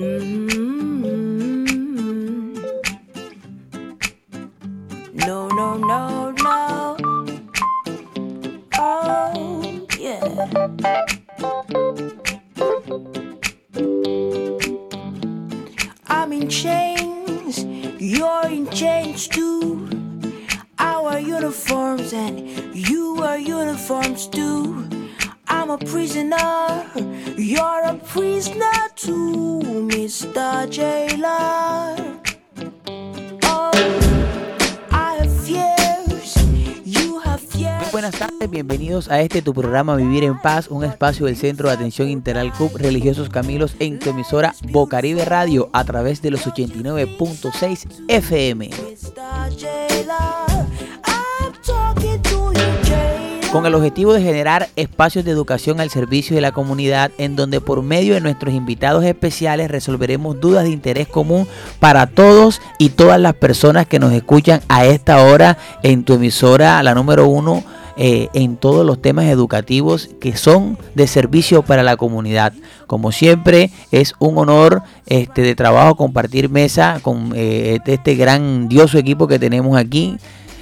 No, a este tu programa Vivir en Paz, un espacio del Centro de Atención Integral Club Religiosos Camilos en tu emisora Bocaribe Radio a través de los 89.6 FM. Con el objetivo de generar espacios de educación al servicio de la comunidad en donde por medio de nuestros invitados especiales resolveremos dudas de interés común para todos y todas las personas que nos escuchan a esta hora en tu emisora, la número uno eh, en todos los temas educativos que son de servicio para la comunidad. Como siempre, es un honor este, de trabajo compartir mesa con eh, este grandioso equipo que tenemos aquí.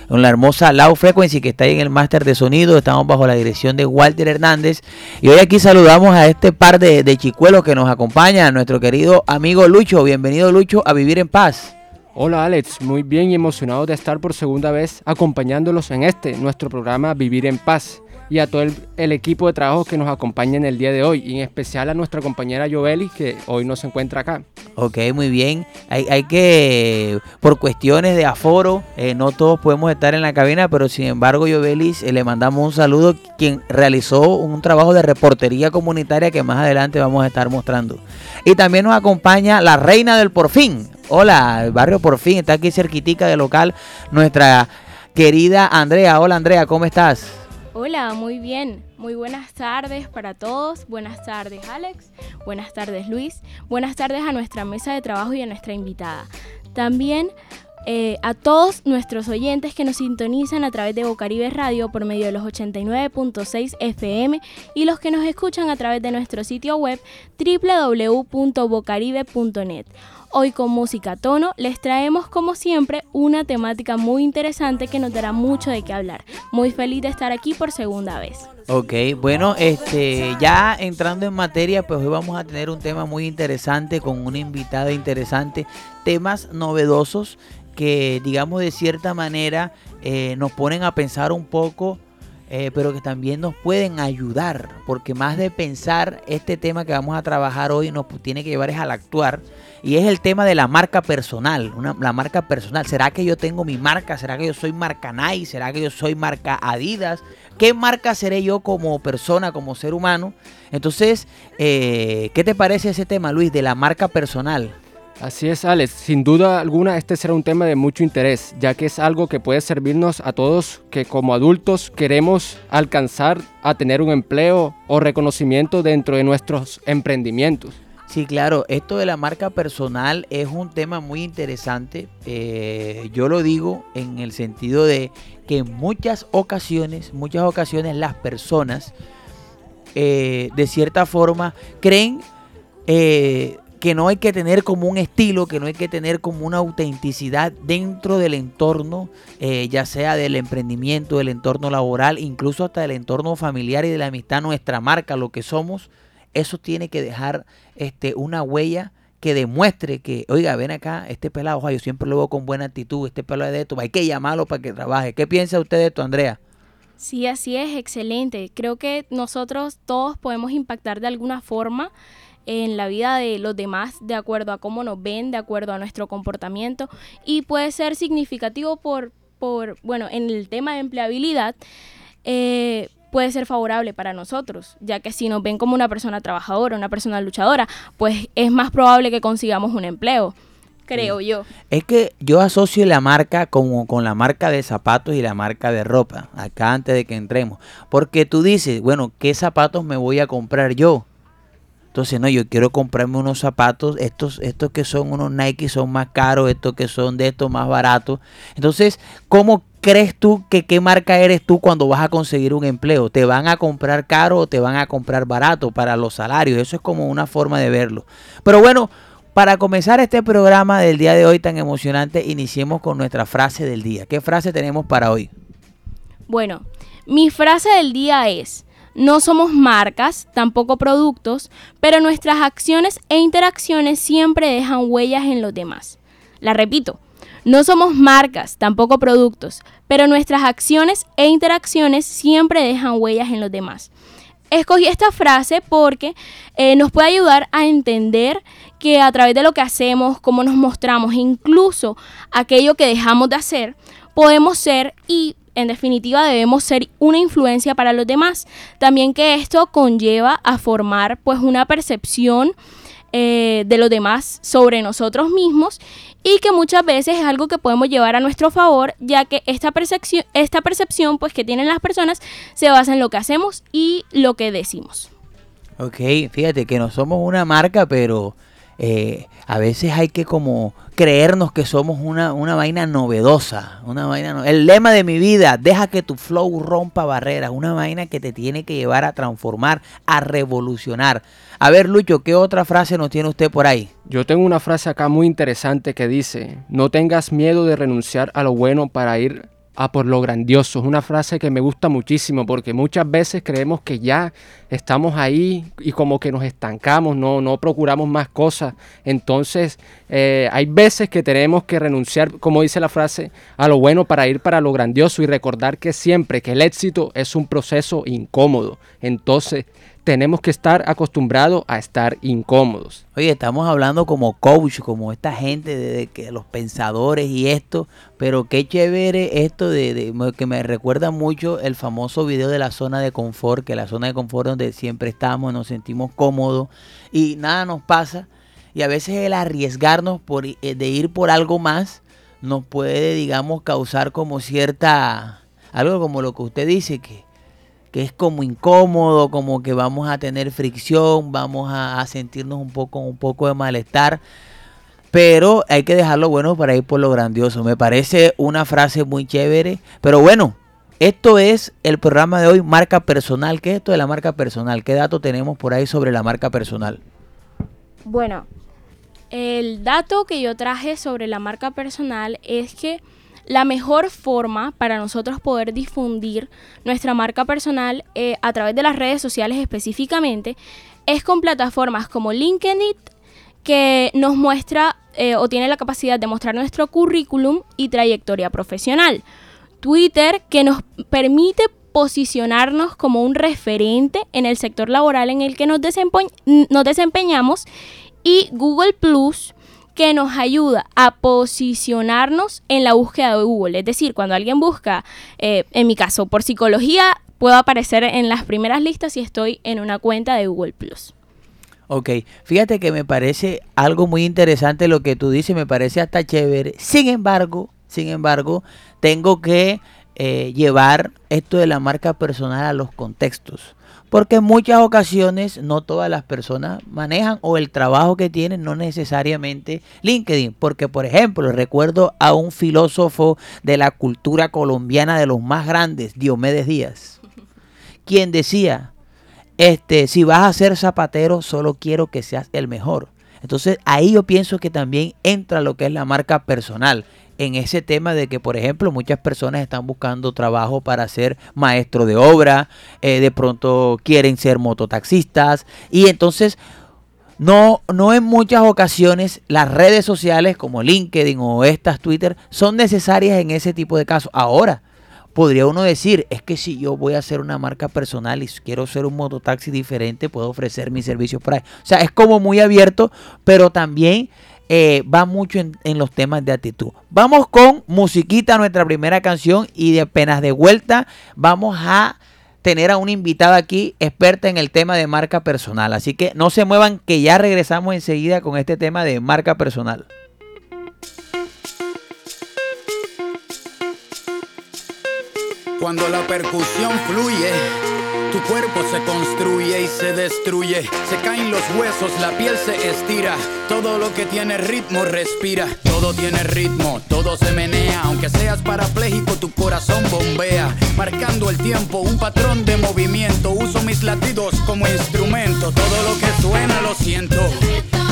Con la hermosa Loud Frequency que está ahí en el máster de sonido. Estamos bajo la dirección de Walter Hernández. Y hoy aquí saludamos a este par de, de chicuelos que nos acompaña, nuestro querido amigo Lucho. Bienvenido Lucho a Vivir en Paz. Hola Alex, muy bien y emocionado de estar por segunda vez acompañándolos en este, nuestro programa Vivir en Paz, y a todo el, equipo de trabajo que nos acompaña en el día de hoy, y en especial a nuestra compañera Joeli, que hoy no se encuentra acá. Ok, muy bien. Hay, hay que, por cuestiones de aforo, eh, no todos podemos estar en la cabina, pero sin embargo, Jovelis, eh, le mandamos un saludo, quien realizó un trabajo de reportería comunitaria que más adelante vamos a estar mostrando. Y también nos acompaña la reina del Porfín. Hola, el barrio Porfín, está aquí cerquitica del local, nuestra querida Andrea. Hola Andrea, ¿cómo estás? Hola, muy bien. Muy buenas tardes para todos. Buenas tardes Alex. Buenas tardes Luis. Buenas tardes a nuestra mesa de trabajo y a nuestra invitada. También eh, a todos nuestros oyentes que nos sintonizan a través de Bocaribe Radio por medio de los 89.6 FM y los que nos escuchan a través de nuestro sitio web www.bocaribe.net. Hoy con música tono les traemos como siempre una temática muy interesante que nos dará mucho de qué hablar. Muy feliz de estar aquí por segunda vez. Ok, bueno, este, ya entrando en materia, pues hoy vamos a tener un tema muy interesante con una invitada interesante, temas novedosos que, digamos, de cierta manera eh, nos ponen a pensar un poco, eh, pero que también nos pueden ayudar, porque más de pensar este tema que vamos a trabajar hoy nos tiene que llevar es al actuar. Y es el tema de la marca personal, una- la marca personal. ¿Será que yo tengo mi marca? ¿Será que yo soy marca Nike? ¿Será que yo soy marca Adidas? ¿Qué marca seré yo como persona, como ser humano? Entonces, eh, ¿qué te parece ese tema, Luis, de la marca personal? Así es Alex, sin duda alguna este será un tema de mucho interés, ya que es algo que puede servirnos a todos que como adultos queremos alcanzar a tener un empleo o reconocimiento dentro de nuestros emprendimientos. Sí, claro, esto de la marca personal es un tema muy interesante. Eh, yo lo digo en el sentido de que en muchas ocasiones, muchas ocasiones las personas eh, de cierta forma creen eh, que no hay que tener como un estilo, que no hay que tener como una autenticidad dentro del entorno, eh, ya sea del emprendimiento, del entorno laboral, incluso hasta del entorno familiar y de la amistad, nuestra marca, lo que somos, eso tiene que dejar este, una huella que demuestre que, oiga, ven acá, este pelado, yo siempre lo veo con buena actitud, este pelado es de esto, hay que llamarlo para que trabaje. ¿Qué piensa usted de esto, Andrea? Sí, así es, excelente. Creo que nosotros todos podemos impactar de alguna forma en la vida de los demás de acuerdo a cómo nos ven, de acuerdo a nuestro comportamiento y puede ser significativo por, por bueno, en el tema de empleabilidad. eh, puede ser favorable para nosotros, ya que si nos ven como una persona trabajadora, una persona luchadora, pues es más probable que consigamos un empleo, creo yo. Es que yo asocio la marca como con la marca de zapatos y la marca de ropa, acá antes de que entremos. Porque tú dices, bueno, ¿qué zapatos me voy a comprar yo? Entonces, no, yo quiero comprarme unos zapatos, estos, estos que son unos Nike son más caros, estos que son de estos más baratos. Entonces, ¿cómo crees tú que qué marca eres tú cuando vas a conseguir un empleo? ¿Te van a comprar caro o te van a comprar barato para los salarios? Eso es como una forma de verlo. Pero bueno, para comenzar este programa del día de hoy tan emocionante, iniciemos con nuestra frase del día. ¿Qué frase tenemos para hoy? Bueno, mi frase del día es, no somos marcas, tampoco productos, pero nuestras acciones e interacciones siempre dejan huellas en los demás. La repito, no somos marcas, tampoco productos, pero nuestras acciones e interacciones siempre dejan huellas en los demás. Escogí esta frase porque eh, nos puede ayudar a entender que a través de lo que hacemos, cómo nos mostramos, incluso aquello que dejamos de hacer, podemos ser y en definitiva debemos ser una influencia para los demás. También que esto conlleva a formar pues una percepción eh, de los demás sobre nosotros mismos y que muchas veces es algo que podemos llevar a nuestro favor ya que esta percepción, esta percepción pues que tienen las personas se basa en lo que hacemos y lo que decimos. Ok, fíjate que no somos una marca, pero eh, a veces hay que como creernos que somos una, una vaina novedosa, una vaina el lema de mi vida, deja que tu flow rompa barreras, una vaina que te tiene que llevar a transformar, a revolucionar. A ver, Lucho, ¿qué otra frase nos tiene usted por ahí? Yo tengo una frase acá muy interesante que dice, no tengas miedo de renunciar a lo bueno para ir a por lo grandioso. Es una frase que me gusta muchísimo porque muchas veces creemos que ya estamos ahí y como que nos estancamos, no, no procuramos más cosas. Entonces eh, hay veces que tenemos que renunciar, como dice la frase, a lo bueno para ir para lo grandioso y recordar que siempre que el éxito es un proceso incómodo. Entonces tenemos que estar acostumbrados a estar incómodos. Oye, estamos hablando como coach, como esta gente de, que los pensadores y esto, pero qué chévere esto de, que me recuerda mucho el famoso video de la zona de confort, que la zona de confort donde siempre estamos, nos sentimos cómodos y nada nos pasa. Y a veces el arriesgarnos por, eh, de ir por algo más nos puede, digamos, causar como cierta, algo como lo que usted dice, que que es como incómodo, como que vamos a tener fricción, vamos a, sentirnos un poco, un poco de malestar. Pero hay que dejarlo bueno para ir por lo grandioso. Me parece una frase muy chévere. Pero bueno, esto es el programa de hoy, marca personal. ¿Qué es esto de la marca personal? ¿Qué dato tenemos por ahí sobre la marca personal? Bueno, el dato que yo traje sobre la marca personal es que la mejor forma para nosotros poder difundir nuestra marca personal eh, a través de las redes sociales específicamente es con plataformas como LinkedIn que nos muestra eh, o tiene la capacidad de mostrar nuestro currículum y trayectoria profesional. Twitter que nos permite posicionarnos como un referente en el sector laboral en el que nos, nos desempeñamos y Google Plus que nos ayuda a posicionarnos en la búsqueda de Google. Es decir, cuando alguien busca, eh, en mi caso, por psicología, puedo aparecer en las primeras listas si estoy en una cuenta de Google Plus. Ok, fíjate que me parece algo muy interesante lo que tú dices, me parece hasta chévere. Sin embargo, sin embargo, tengo que eh, llevar esto de la marca personal a los contextos. Porque en muchas ocasiones no todas las personas manejan o el trabajo que tienen no necesariamente LinkedIn. Porque, por ejemplo, recuerdo a un filósofo de la cultura colombiana de los más grandes, Diomedes Díaz, quien decía, este, si vas a ser zapatero, solo quiero que seas el mejor. Entonces ahí yo pienso que también entra lo que es la marca personal en ese tema de que, por ejemplo, muchas personas están buscando trabajo para ser maestro de obra, eh, de pronto quieren ser mototaxistas y entonces no, no en muchas ocasiones las redes sociales como LinkedIn o estas Twitter son necesarias en ese tipo de casos. Ahora, podría uno decir, es que si yo voy a hacer una marca personal y quiero ser un mototaxi diferente, puedo ofrecer mis servicios por ahí. O sea, es como muy abierto, pero también eh, va mucho en, los temas de actitud. Vamos con musiquita, nuestra primera canción, y de apenas de vuelta vamos a tener a una invitada aquí, experta en el tema de marca personal. Así que no se muevan, que ya regresamos enseguida con este tema de marca personal. Cuando la percusión fluye tu cuerpo se construye y se destruye. Se caen los huesos, la piel se estira. Todo lo que tiene ritmo respira. Todo tiene ritmo, todo se menea. Aunque seas parapléjico, tu corazón bombea. Marcando el tiempo, un patrón de movimiento. Uso mis latidos como instrumento. Todo lo que suena lo siento.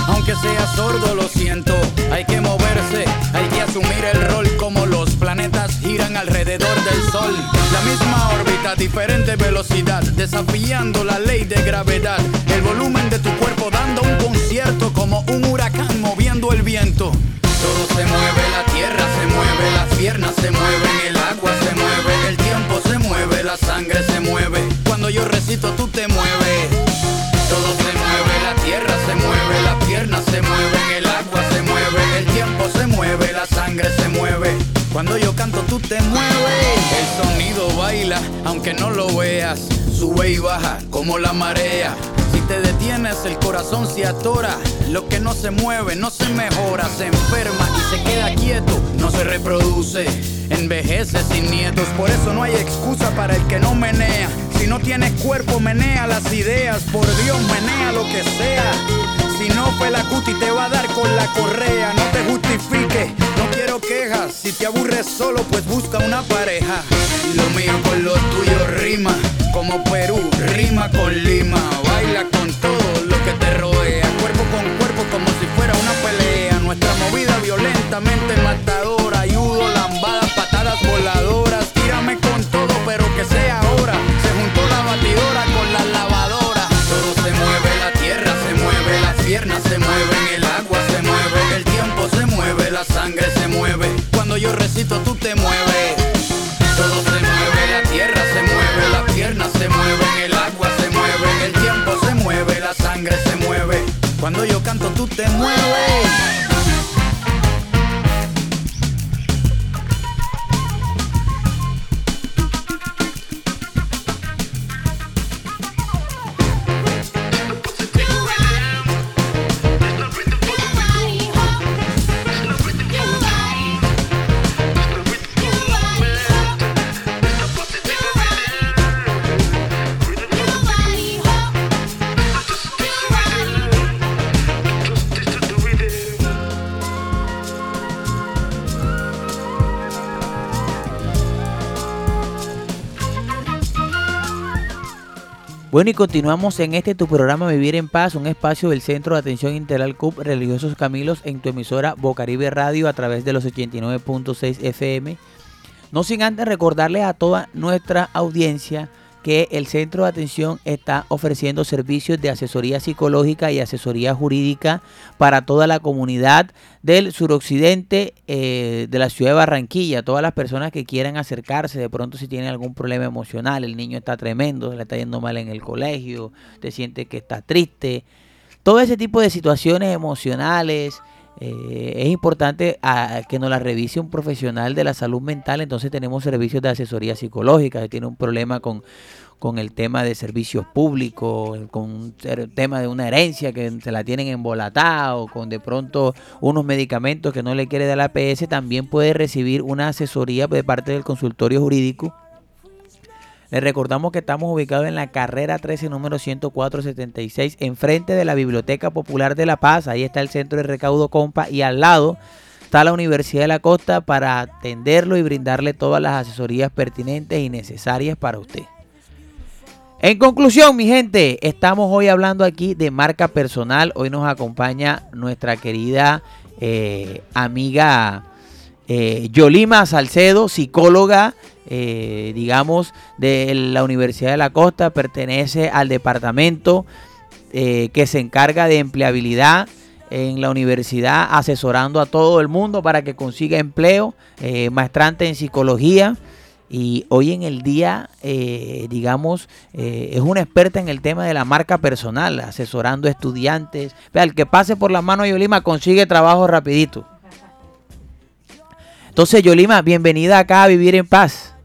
Aunque que sea sordo, lo siento. Hay que moverse, hay que asumir el rol como los planetas giran alrededor del sol. La misma órbita, diferente velocidad, desafiando la ley de gravedad. El volumen de tu cuerpo dando un concierto como un huracán moviendo el viento. Todo se mueve, te mueves. El sonido baila, aunque no lo veas. Sube y baja como la marea. Si te detienes el corazón se atora. Lo que no se mueve no se mejora, se enferma y se queda quieto. No se reproduce, envejece sin nietos. Por eso no hay excusa para el que no menea. Si no tienes cuerpo, menea las ideas. Por Dios, menea lo que sea. Si no fue la cuti te va a dar con la correa. No te justifiques, no quejas. Si te aburres solo, pues busca una pareja. Lo mío con lo tuyo rima. Como Perú, rima con Lima. Baila con todo lo que te rodea. Cuerpo con cuerpo como si fuera una pelea. Nuestra movida violentamente matadora. Ayudo, lambadas, patadas voladoras. Tírame con todo, pero que sea ahora. Se juntó la batidora con la lavadora. Todo se mueve, la tierra se mueve, las piernas se mueven, Cuando yo recito, tú te mueves. Todo se mueve, la tierra se mueve, las piernas se mueven, el agua se mueve, el tiempo se mueve, la sangre se mueve. Cuando yo canto, tú te mueves. Bueno, y continuamos en este tu programa Vivir en Paz, un espacio del Centro de Atención Integral CUP Religiosos Camilos en tu emisora Bocaribe Radio a través de los 89.6 FM. No sin antes recordarles a toda nuestra audiencia que el Centro de Atención está ofreciendo servicios de asesoría psicológica y asesoría jurídica para toda la comunidad del suroccidente eh, de la ciudad de Barranquilla. Todas las personas que quieran acercarse, de pronto si tienen algún problema emocional, el niño está tremendo, se le está yendo mal en el colegio, te siente que está triste. Todo ese tipo de situaciones emocionales, eh, es importante a, que nos la revise un profesional de la salud mental. Entonces tenemos servicios de asesoría psicológica. Si tiene un problema con, con el tema de servicios públicos, con ter- tema de una herencia que se la tienen embolatada o con de pronto unos medicamentos que no le quiere dar la APS, también puede recibir una asesoría de parte del consultorio jurídico. Les recordamos que estamos ubicados en la carrera 13, número 10476, enfrente de la Biblioteca Popular de La Paz. Ahí está el centro de recaudo Compa y al lado está la Universidad de la Costa para atenderlo y brindarle todas las asesorías pertinentes y necesarias para usted. En conclusión, mi gente, estamos hoy hablando aquí de marca personal. Hoy nos acompaña nuestra querida eh, amiga eh, Yolima Salcedo, psicóloga, eh, digamos, de la Universidad de la Costa, pertenece al departamento eh, que se encarga de empleabilidad en la universidad, asesorando a todo el mundo para que consiga empleo, eh, maestrante en psicología. Y hoy en el día, eh, digamos, es una experta en el tema de la marca personal, asesorando estudiantes. Vea, el que pase por la mano de Yolima consigue trabajo rapidito. Entonces, Yolima, bienvenida acá a Vivir en Paz.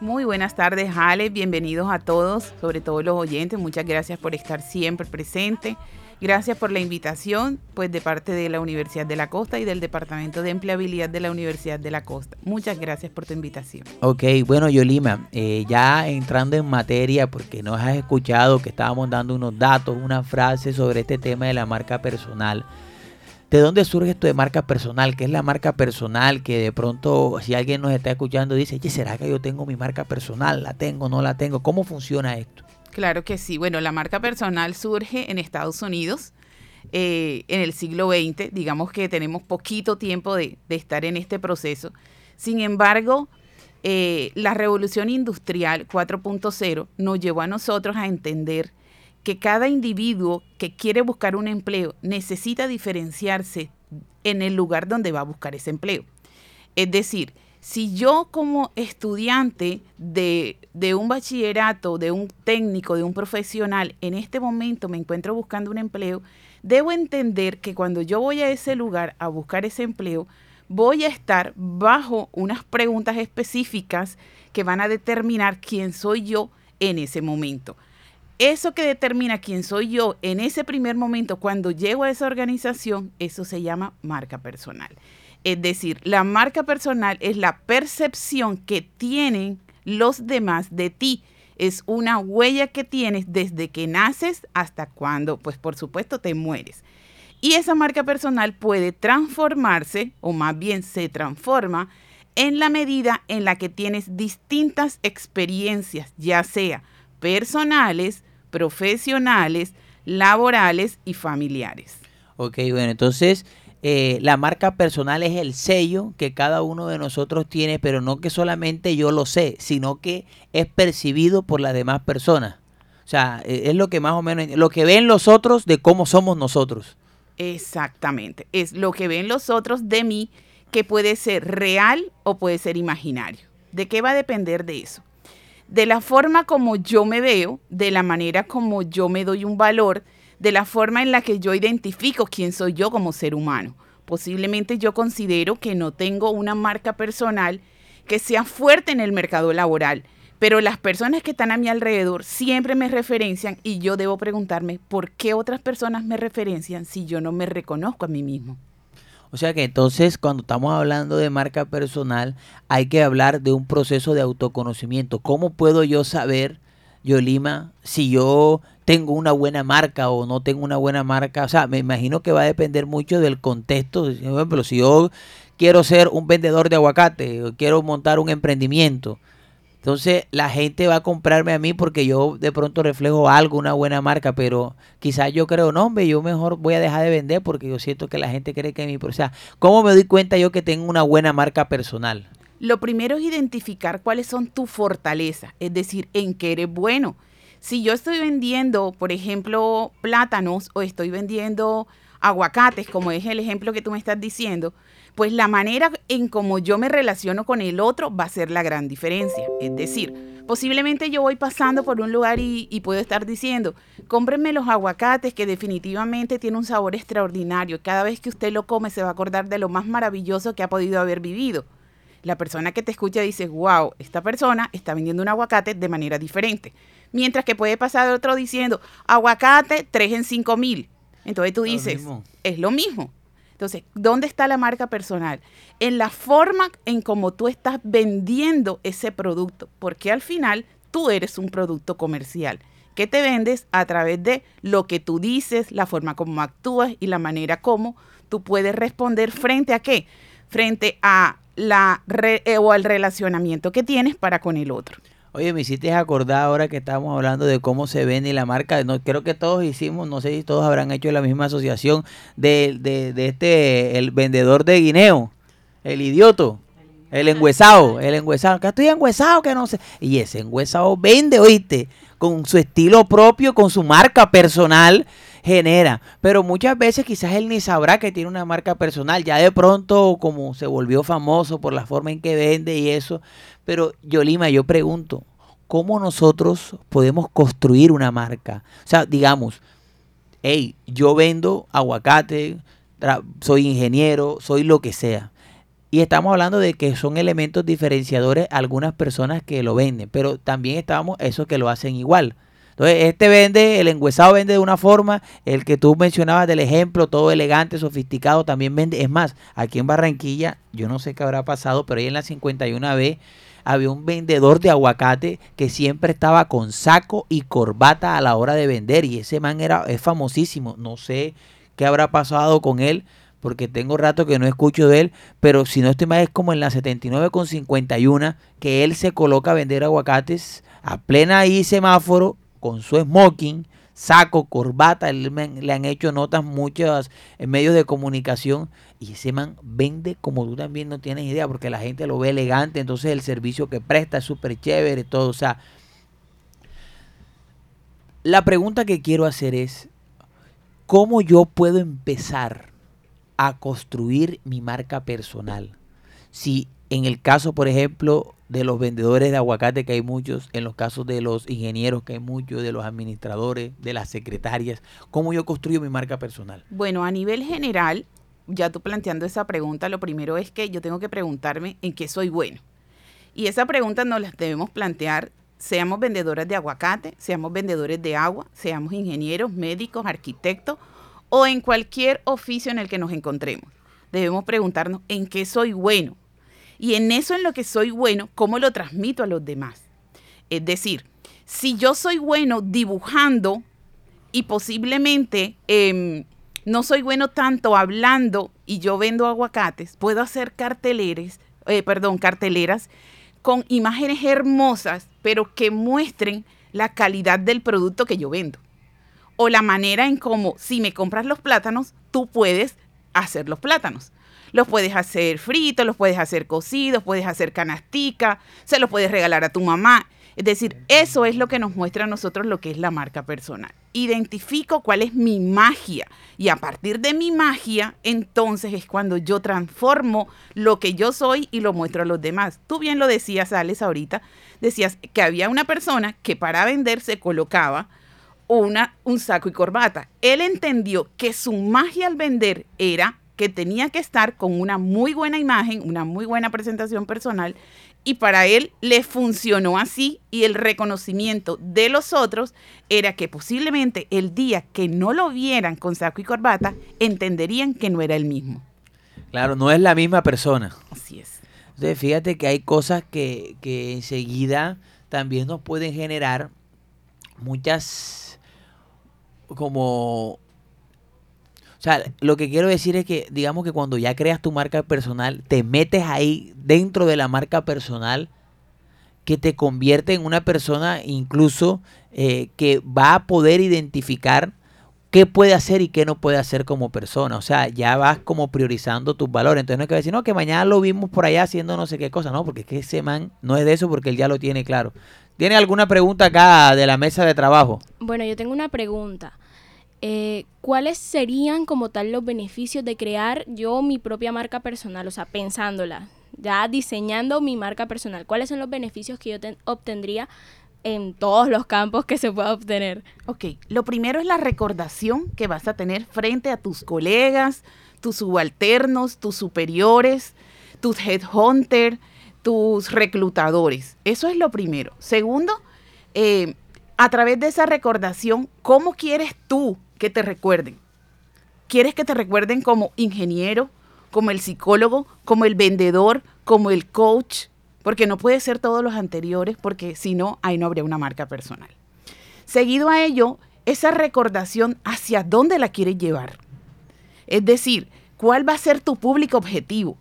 Muy buenas tardes, Ale. Bienvenidos a todos, sobre todo los oyentes. Muchas gracias por estar siempre presente. Gracias por la invitación, pues de parte de la Universidad de la Costa y del Departamento de Empleabilidad de la Universidad de la Costa. Muchas gracias por tu invitación. Ok, bueno, Yolima, eh, ya entrando en materia, porque nos has escuchado que estábamos dando unos datos, una frase sobre este tema de la marca personal. ¿De dónde surge esto de marca personal? ¿Qué es la marca personal? Que de pronto, si alguien nos está escuchando, dice, ¿será que yo tengo mi marca personal? ¿La tengo? ¿No la tengo? ¿Cómo funciona esto? Claro que sí. Bueno, la marca personal surge en Estados Unidos. eh, en el siglo XX, digamos que tenemos poquito tiempo de, de estar en este proceso. Sin embargo, eh, la revolución industrial 4.0 nos llevó a nosotros a entender que cada individuo que quiere buscar un empleo necesita diferenciarse en el lugar donde va a buscar ese empleo. Es decir, si yo como estudiante de, de, un bachillerato, de un técnico, de un profesional, en este momento me encuentro buscando un empleo, debo entender que cuando yo voy a ese lugar a buscar ese empleo, voy a estar bajo unas preguntas específicas que van a determinar quién soy yo en ese momento. Eso que determina quién soy yo en ese primer momento cuando llego a esa organización, eso se llama marca personal. Es decir, la marca personal es la percepción que tienen los demás de ti. Es una huella que tienes desde que naces hasta cuando, pues por supuesto, te mueres. Y esa marca personal puede transformarse, o más bien se transforma, en la medida en la que tienes distintas experiencias, ya sea personales, profesionales, laborales y familiares. Ok, bueno, entonces eh, la marca personal es el sello que cada uno de nosotros tiene, pero no que solamente yo lo sé, sino que es percibido por las demás personas. O sea, eh, es lo que más o menos, lo que ven los otros de cómo somos nosotros. Exactamente. Es lo que ven los otros de mí que puede ser real o puede ser imaginario. ¿De qué va a depender de eso? De la forma como yo me veo, de la manera como yo me doy un valor, de la forma en la que yo identifico quién soy yo como ser humano. Posiblemente yo considero que no tengo una marca personal que sea fuerte en el mercado laboral, pero las personas que están a mi alrededor siempre me referencian y yo debo preguntarme por qué otras personas me referencian si yo no me reconozco a mí mismo. O sea que entonces cuando estamos hablando de marca personal hay que hablar de un proceso de autoconocimiento. ¿Cómo puedo yo saber, Yolima, si yo tengo una buena marca o no tengo una buena marca? O sea, me imagino que va a depender mucho del contexto. Por ejemplo, si yo quiero ser un vendedor de aguacate o quiero montar un emprendimiento, entonces la gente va a comprarme a mí porque yo de pronto reflejo algo, una buena marca, pero quizás yo creo, no, hombre, yo mejor voy a dejar de vender porque yo siento que la gente cree que mi... O sea, ¿cómo me doy cuenta yo que tengo una buena marca personal? Lo primero es identificar cuáles son tus fortalezas, es decir, en qué eres bueno. Si yo estoy vendiendo, por ejemplo, plátanos o estoy vendiendo aguacates, como es el ejemplo que tú me estás diciendo, pues la manera en cómo yo me relaciono con el otro va a ser la gran diferencia. Es decir, posiblemente yo voy pasando por un lugar y, puedo estar diciendo, cómprenme los aguacates que definitivamente tiene un sabor extraordinario. Cada vez que usted lo come se va a acordar de lo más maravilloso que ha podido haber vivido. La persona que te escucha dice, wow, esta persona está vendiendo un aguacate de manera diferente. Mientras que puede pasar otro diciendo, aguacate 3 en 5 mil. Entonces tú dices, es lo mismo. Entonces, ¿dónde está la marca personal? En la forma en cómo tú estás vendiendo ese producto, porque al final tú eres un producto comercial que te vendes a través de lo que tú dices, la forma como actúas y la manera como tú puedes responder frente a qué? Frente a la eh, o al relacionamiento que tienes para con el otro. Oye, me hiciste acordar ahora que estamos hablando de cómo se vende la marca. No, creo que todos hicimos, no sé si todos habrán hecho la misma asociación de, de, de este, el vendedor de guineo, el idioto. El engüesado, el engüesado, que estoy engüesado, que no sé. Y ese engüesado vende, oíste, con su estilo propio, con su marca personal, genera. Pero muchas veces quizás él ni sabrá que tiene una marca personal. Ya de pronto, como se volvió famoso por la forma en que vende y eso. Pero Yolima, yo pregunto, ¿cómo nosotros podemos construir una marca? O sea, digamos, hey, yo vendo aguacate, soy ingeniero, soy lo que sea. Y estamos hablando de que son elementos diferenciadores algunas personas que lo venden, pero también estamos esos que lo hacen igual. Entonces, este vende, el engüesado vende de una forma, el que tú mencionabas del ejemplo, todo elegante, sofisticado, también vende. Es más, aquí en Barranquilla, yo no sé qué habrá pasado, pero ahí en la 51B había un vendedor de aguacate que siempre estaba con saco y corbata a la hora de vender y ese man era es famosísimo. No sé qué habrá pasado con él, porque tengo rato que no escucho de él, pero si no estoy mal es como en la 79 con 51 que él se coloca a vender aguacates a plena ahí semáforo con su smoking, saco, corbata, le han hecho notas muchos en medios de comunicación y ese man vende como tú también no tienes idea porque la gente lo ve elegante, entonces el servicio que presta es súper chévere, todo, o sea, la pregunta que quiero hacer es, ¿cómo yo puedo empezar a construir mi marca personal? Si en el caso, por ejemplo, de los vendedores de aguacate, que hay muchos, en los casos de los ingenieros, que hay muchos, de los administradores, de las secretarias, ¿cómo yo construyo mi marca personal? Bueno, a nivel general, ya tú planteando esa pregunta, lo primero es que yo tengo que preguntarme en qué soy bueno. Y esa pregunta nos la debemos plantear, seamos vendedoras de aguacate, seamos vendedores de agua, seamos ingenieros, médicos, arquitectos o en cualquier oficio en el que nos encontremos. Debemos preguntarnos en qué soy bueno. Y en eso en lo que soy bueno, ¿cómo lo transmito a los demás? Es decir, si yo soy bueno dibujando y posiblemente em, no soy bueno tanto hablando y yo vendo aguacates, puedo hacer carteleres, eh, perdón, carteleras con imágenes hermosas, pero que muestren la calidad del producto que yo vendo. O la manera en cómo, si me compras los plátanos, tú puedes hacer los plátanos. Los puedes hacer fritos, los puedes hacer cocidos, puedes hacer canastica, se los puedes regalar a tu mamá. Es decir, eso es lo que nos muestra a nosotros lo que es la marca personal. Identifico cuál es mi magia y a partir de mi magia, entonces es cuando yo transformo lo que yo soy y lo muestro a los demás. Tú bien lo decías, Alex, ahorita. Decías que había una persona que para vender se colocaba una, un saco y corbata. Él entendió que su magia al vender era que tenía que estar con una muy buena imagen, una muy buena presentación personal, y para él le funcionó así y el reconocimiento de los otros era que posiblemente el día que no lo vieran con saco y corbata, entenderían que no era el mismo. Claro, no es la misma persona. Así es. Entonces, fíjate que hay cosas que, que enseguida también nos pueden generar muchas como o sea, lo que quiero decir es que digamos que cuando ya creas tu marca personal, te metes ahí dentro de la marca personal que te convierte en una persona incluso eh, que va a poder identificar qué puede hacer y qué no puede hacer como persona. O sea, ya vas como priorizando tus valores. Entonces no hay que decir, no, que mañana lo vimos por allá haciendo no sé qué cosa. No, porque es que ese man no es de eso porque él ya lo tiene claro. ¿Tiene alguna pregunta acá de la mesa de trabajo? Bueno, yo tengo una pregunta. Eh, ¿Cuáles serían como tal los beneficios de crear yo mi propia marca personal? O sea, pensándola, ya diseñando mi marca personal. ¿Cuáles son los beneficios que yo ten- obtendría en todos los campos que se pueda obtener? Ok, lo primero es la recordación que vas a tener frente a tus colegas, tus subalternos, tus superiores, tus headhunters, tus reclutadores. Eso es lo primero. Segundo, eh, a través de esa recordación, ¿cómo quieres tú que te recuerden? ¿Quieres que te recuerden como ingeniero, como el psicólogo, como el vendedor, como el coach? Porque no puede ser todos los anteriores, porque si no, ahí no habría una marca personal. Seguido a ello, esa recordación hacia dónde la quieres llevar. Es decir, ¿cuál va a ser tu público objetivo?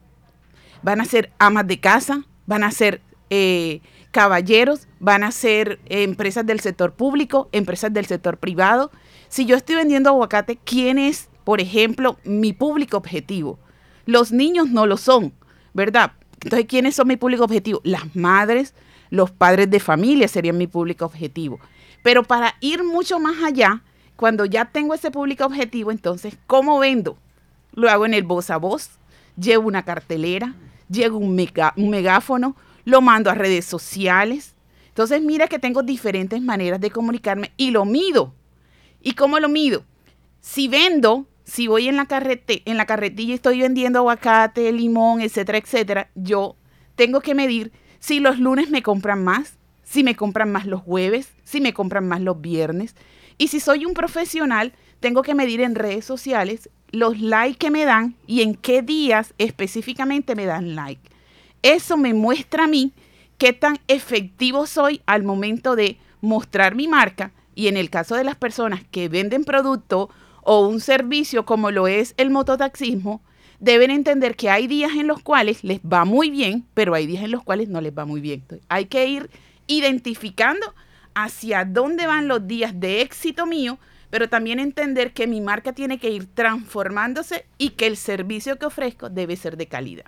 ¿Van a ser amas de casa? ¿Van a ser eh, caballeros? ¿Van a ser eh, empresas del sector público? ¿Empresas del sector privado? Si yo estoy vendiendo aguacate, ¿quién es, por ejemplo, mi público objetivo? Los niños no lo son, ¿verdad? Entonces, ¿quiénes son mi público objetivo? Las madres, los padres de familia serían mi público objetivo. Pero para ir mucho más allá, cuando ya tengo ese público objetivo, entonces, ¿cómo vendo? Lo hago en el voz a voz, llevo una cartelera, llevo un, un megáfono, lo mando a redes sociales. Entonces, mira que tengo diferentes maneras de comunicarme y lo mido. ¿Y cómo lo mido? Si vendo, si voy en la, carrete, en la carretilla y estoy vendiendo aguacate, limón, etcétera, etcétera, yo tengo que medir si los lunes me compran más, si me compran más los jueves, si me compran más los viernes. Y si soy un profesional, tengo que medir en redes sociales los likes que me dan y en qué días específicamente me dan like. Eso me muestra a mí qué tan efectivo soy al momento de mostrar mi marca y en el caso de las personas que venden producto o un servicio como lo es el mototaxismo, deben entender que hay días en los cuales les va muy bien, pero hay días en los cuales no les va muy bien. Hay que ir identificando hacia dónde van los días de éxito mío, pero también entender que mi marca tiene que ir transformándose y que el servicio que ofrezco debe ser de calidad.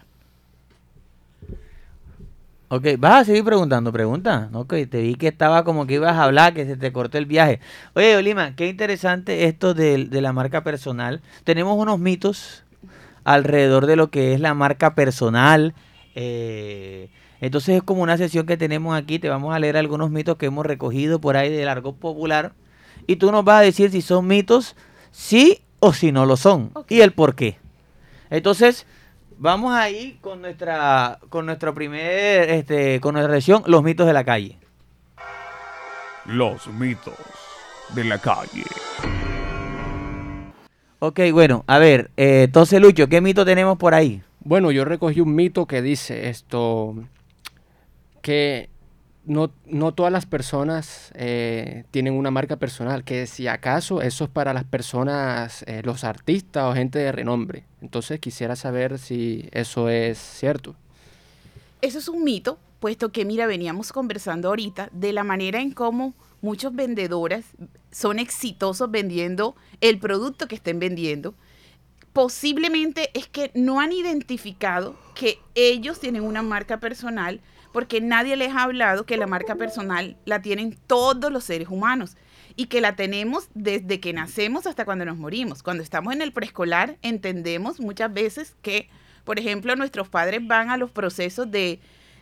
Ok, vas a seguir preguntando, pregunta. Ok, te vi que estaba como que ibas a hablar, que se te cortó el viaje. Oye, Olima, qué interesante esto de, de la marca personal. Tenemos unos mitos alrededor de lo que es la marca personal. eh, entonces es como una sesión que tenemos aquí. Te vamos a leer algunos mitos que hemos recogido por ahí del argot popular. Y tú nos vas a decir si son mitos, sí o si no lo son. Y el por qué. Entonces, vamos ahí con nuestra, con nuestro primer, este, con nuestra sesión, los mitos de la calle. Los mitos de la calle. Ok, bueno, a ver, eh, entonces Lucho, ¿qué mito tenemos por ahí? Bueno, yo recogí un mito que dice esto, que no, no todas las personas eh, tienen una marca personal, que si acaso eso es para las personas, eh, los artistas o gente de renombre. Entonces quisiera saber si eso es cierto. Eso es un mito, puesto que, mira, veníamos conversando ahorita de la manera en cómo muchos vendedores son exitosos vendiendo el producto que estén vendiendo. Posiblemente es que no han identificado que ellos tienen una marca personal porque nadie les ha hablado que la marca personal la tienen todos los seres humanos y que la tenemos desde que nacemos hasta cuando nos morimos. Cuando estamos en el preescolar entendemos muchas veces que, por ejemplo, nuestros padres van a los procesos de,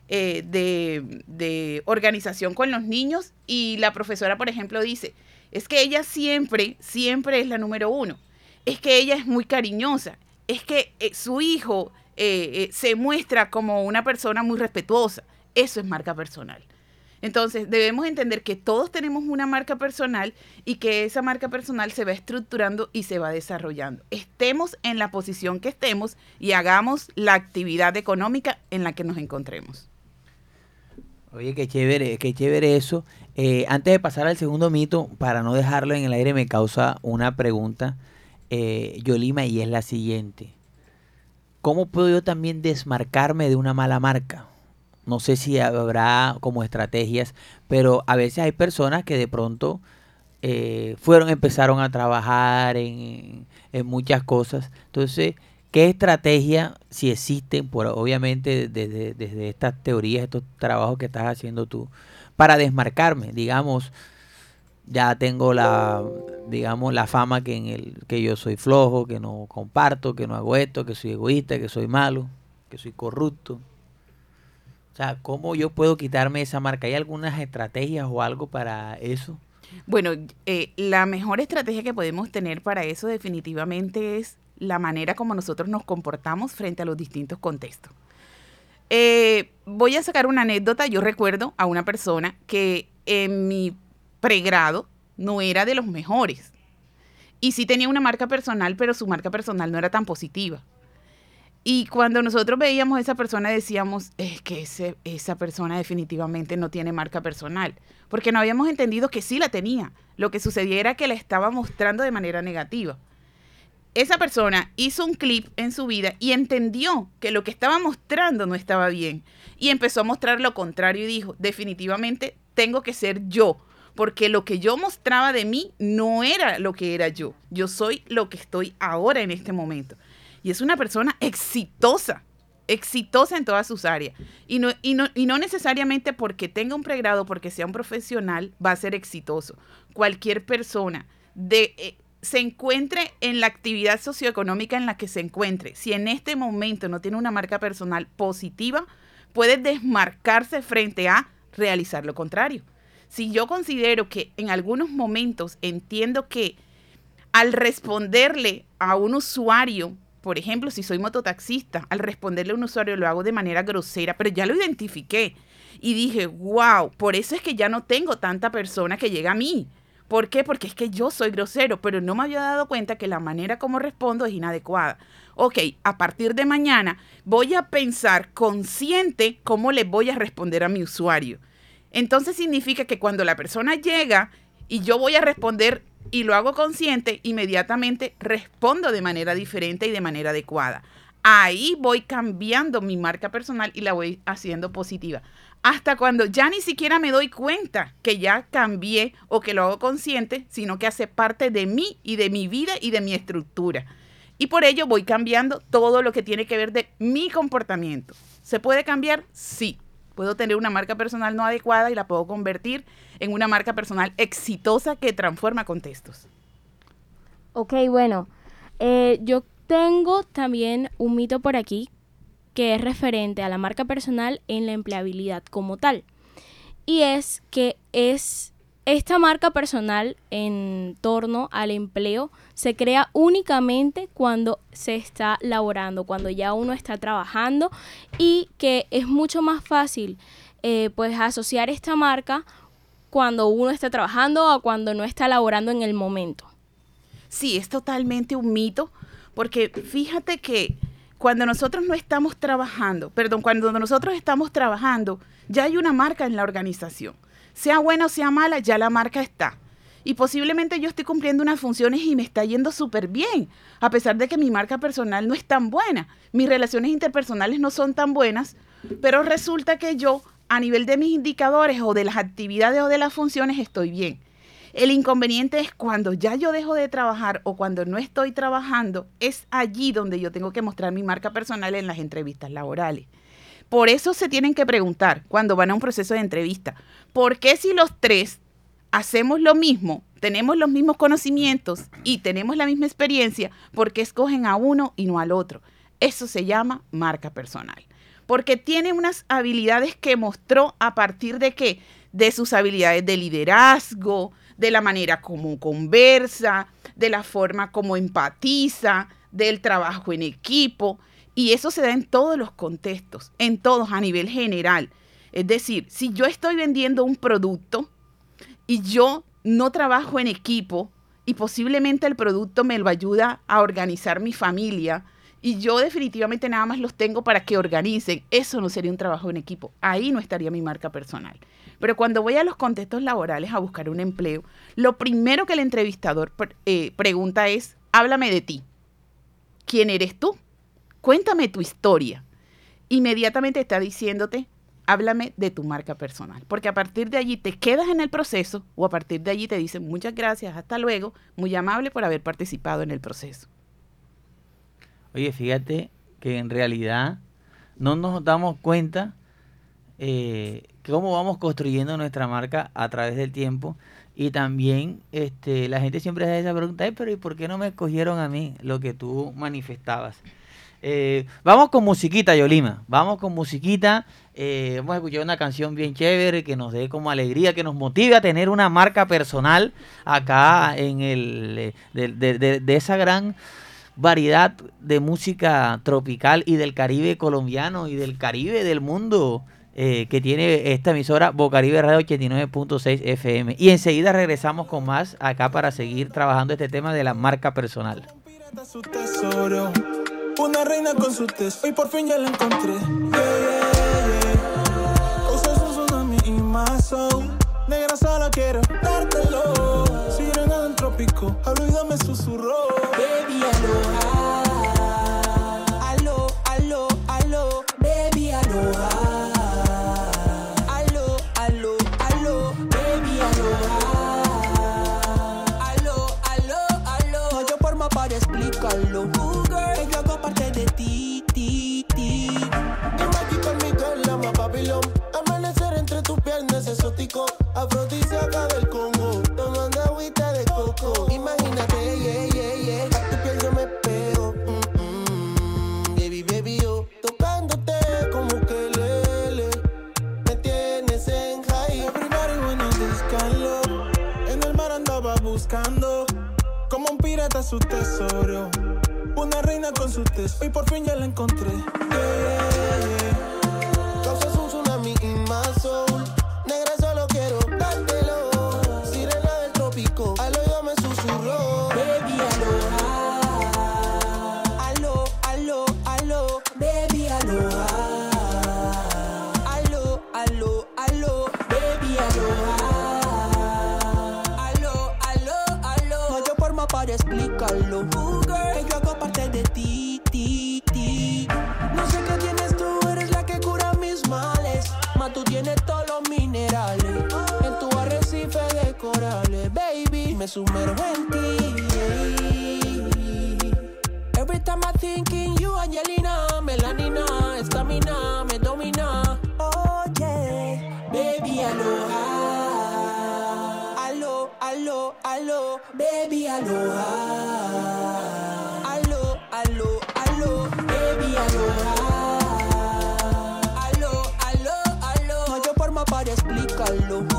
eh, de, organización con los niños y la profesora, por ejemplo, dice, es que ella siempre, siempre es la número uno. Es que ella es muy cariñosa. Es que eh, su hijo eh, eh, se muestra como una persona muy respetuosa. Eso es marca personal. Entonces, debemos entender que todos tenemos una marca personal y que esa marca personal se va estructurando y se va desarrollando. Estemos en la posición que estemos y hagamos la actividad económica en la que nos encontremos. Oye, qué chévere, qué chévere eso. Eh, antes de pasar al segundo mito, para no dejarlo en el aire, me causa una pregunta, eh, Yolima, y es la siguiente. ¿Cómo puedo yo también desmarcarme de una mala marca? No sé si habrá como estrategias, pero a veces hay personas que de pronto eh, fueron, empezaron a trabajar en, en muchas cosas. Entonces, ¿qué estrategia, si existen, por, obviamente desde, desde estas teorías, estos trabajos que estás haciendo tú, para desmarcarme? Digamos, ya tengo la, digamos, la fama que, en el, que yo soy flojo, que no comparto, que no hago esto, que soy egoísta, que soy malo, que soy corrupto. O sea, ¿cómo yo puedo quitarme esa marca? ¿Hay algunas estrategias o algo para eso? Bueno, eh, la mejor estrategia que podemos tener para eso definitivamente es la manera como nosotros nos comportamos frente a los distintos contextos. Eh, voy a sacar una anécdota. Yo recuerdo a una persona que en mi pregrado no era de los mejores. Y sí tenía una marca personal, pero su marca personal no era tan positiva. Y cuando nosotros veíamos a esa persona decíamos, es que ese- esa persona definitivamente no tiene marca personal, porque no habíamos entendido que sí la tenía. Lo que sucedía era que la estaba mostrando de manera negativa. Esa persona hizo un clip en su vida y entendió que lo que estaba mostrando no estaba bien. Y empezó a mostrar lo contrario y dijo, definitivamente tengo que ser yo, porque lo que yo mostraba de mí no era lo que era yo. Yo soy lo que estoy ahora en este momento. Y es una persona exitosa, exitosa en todas sus áreas. Y no, y no, y no necesariamente porque tenga un pregrado, porque sea un profesional, va a ser exitoso. Cualquier persona de, eh, se encuentre en la actividad socioeconómica en la que se encuentre, si en este momento no tiene una marca personal positiva, puede desmarcarse frente a realizar lo contrario. Si yo considero que en algunos momentos entiendo que al responderle a un usuario, por ejemplo, si soy mototaxista, al responderle a un usuario lo hago de manera grosera, pero ya lo identifiqué y dije, wow, por eso es que ya no tengo tanta persona que llega a mí. ¿Por qué? Porque es que yo soy grosero, pero no me había dado cuenta que la manera como respondo es inadecuada. Ok, a partir de mañana voy a pensar consciente cómo le voy a responder a mi usuario. Entonces significa que cuando la persona llega y yo voy a responder y lo hago consciente, inmediatamente respondo de manera diferente y de manera adecuada. Ahí voy cambiando mi marca personal y la voy haciendo positiva. hasta cuando ya ni siquiera me doy cuenta que ya cambié o que lo hago consciente, sino que hace parte de mí y de mi vida y de mi estructura. Y por ello voy cambiando todo lo que tiene que ver de mi comportamiento. ¿Se puede cambiar? Sí. Puedo tener una marca personal no adecuada y la puedo convertir en una marca personal exitosa que transforma contextos. Ok, bueno, eh, yo tengo también un mito por aquí que es referente a la marca personal en la empleabilidad como tal. Y es que es esta marca personal en torno al empleo se crea únicamente cuando se está laborando, cuando ya uno está trabajando y que es mucho más fácil eh, pues asociar esta marca cuando uno está trabajando o cuando no está laborando en el momento. Sí, es totalmente un mito, porque fíjate que cuando nosotros no estamos trabajando, perdón, cuando nosotros estamos trabajando, ya hay una marca en la organización. Sea buena o sea mala, ya la marca está. Y posiblemente yo estoy cumpliendo unas funciones y me está yendo súper bien, a pesar de que mi marca personal no es tan buena. Mis relaciones interpersonales no son tan buenas, pero resulta que yo, a nivel de mis indicadores o de las actividades o de las funciones, estoy bien. El inconveniente es cuando ya yo dejo de trabajar o cuando no estoy trabajando, es allí donde yo tengo que mostrar mi marca personal en las entrevistas laborales. Por eso se tienen que preguntar cuando van a un proceso de entrevista, ¿por qué si los tres hacemos lo mismo, tenemos los mismos conocimientos y tenemos la misma experiencia, por qué escogen a uno y no al otro? Eso se llama marca personal. Porque tiene unas habilidades que mostró a partir de qué? De sus habilidades de liderazgo, de la manera como conversa, de la forma como empatiza, del trabajo en equipo. Y eso se da en todos los contextos, en todos a nivel general. Es decir, si yo estoy vendiendo un producto y yo no trabajo en equipo y posiblemente el producto me lo ayuda a organizar mi familia, y yo definitivamente nada más los tengo para que organicen, eso no sería un trabajo en equipo. Ahí no estaría mi marca personal. Pero cuando voy a los contextos laborales a buscar un empleo, lo primero que el entrevistador eh, pregunta es, háblame de ti. ¿Quién eres tú? Cuéntame tu historia. Inmediatamente está diciéndote, háblame de tu marca personal. Porque a partir de allí te quedas en el proceso o a partir de allí te dicen muchas gracias, hasta luego, muy amable por haber participado en el proceso. Oye, fíjate que en realidad no nos damos cuenta eh, cómo vamos construyendo nuestra marca a través del tiempo. Y también este, la gente siempre hace esa pregunta, pero ¿y por qué no me escogieron a mí lo que tú manifestabas? Eh, vamos con musiquita, Yolima. Vamos con musiquita. Eh, vamos a escuchar una canción bien chévere que nos dé como alegría, que nos motive a tener una marca personal acá en el de esa gran variedad de música tropical y del Caribe colombiano y del Caribe del mundo eh, que tiene esta emisora Bocaribe Radio 89.6 FM. Y enseguida regresamos con más acá para seguir trabajando este tema de la marca personal. Una reina con su tesoro y por fin ya la encontré. Negra solo quiero dártelo. Sirena del trópico, hablo y dame susurro. Baby, aloha. Aló, aló, aló. Baby, aloha. Más Babilón. Amanecer entre tus piernas exótico. Afrodisíaca del Congo. Tomando agüita de coco. Imagínate, yeah, yeah, yeah. A tu piel yo me pego. Baby, baby, yo tocándote como que lele. Me tienes en high. Everybody wanna. En el mar andaba buscando. Como un pirata su tesoro. Una reina con su tesoro. Y por fin ya la encontré. Yeah. En ti. Every time I think in you, Angelina, melanina, estamina, me domina. Oye, baby, aloha. Alo, alo, alo, baby, aloha. Alo, alo, alo, baby, aloha. Alo, alo, alo. No hay forma para explicarlo.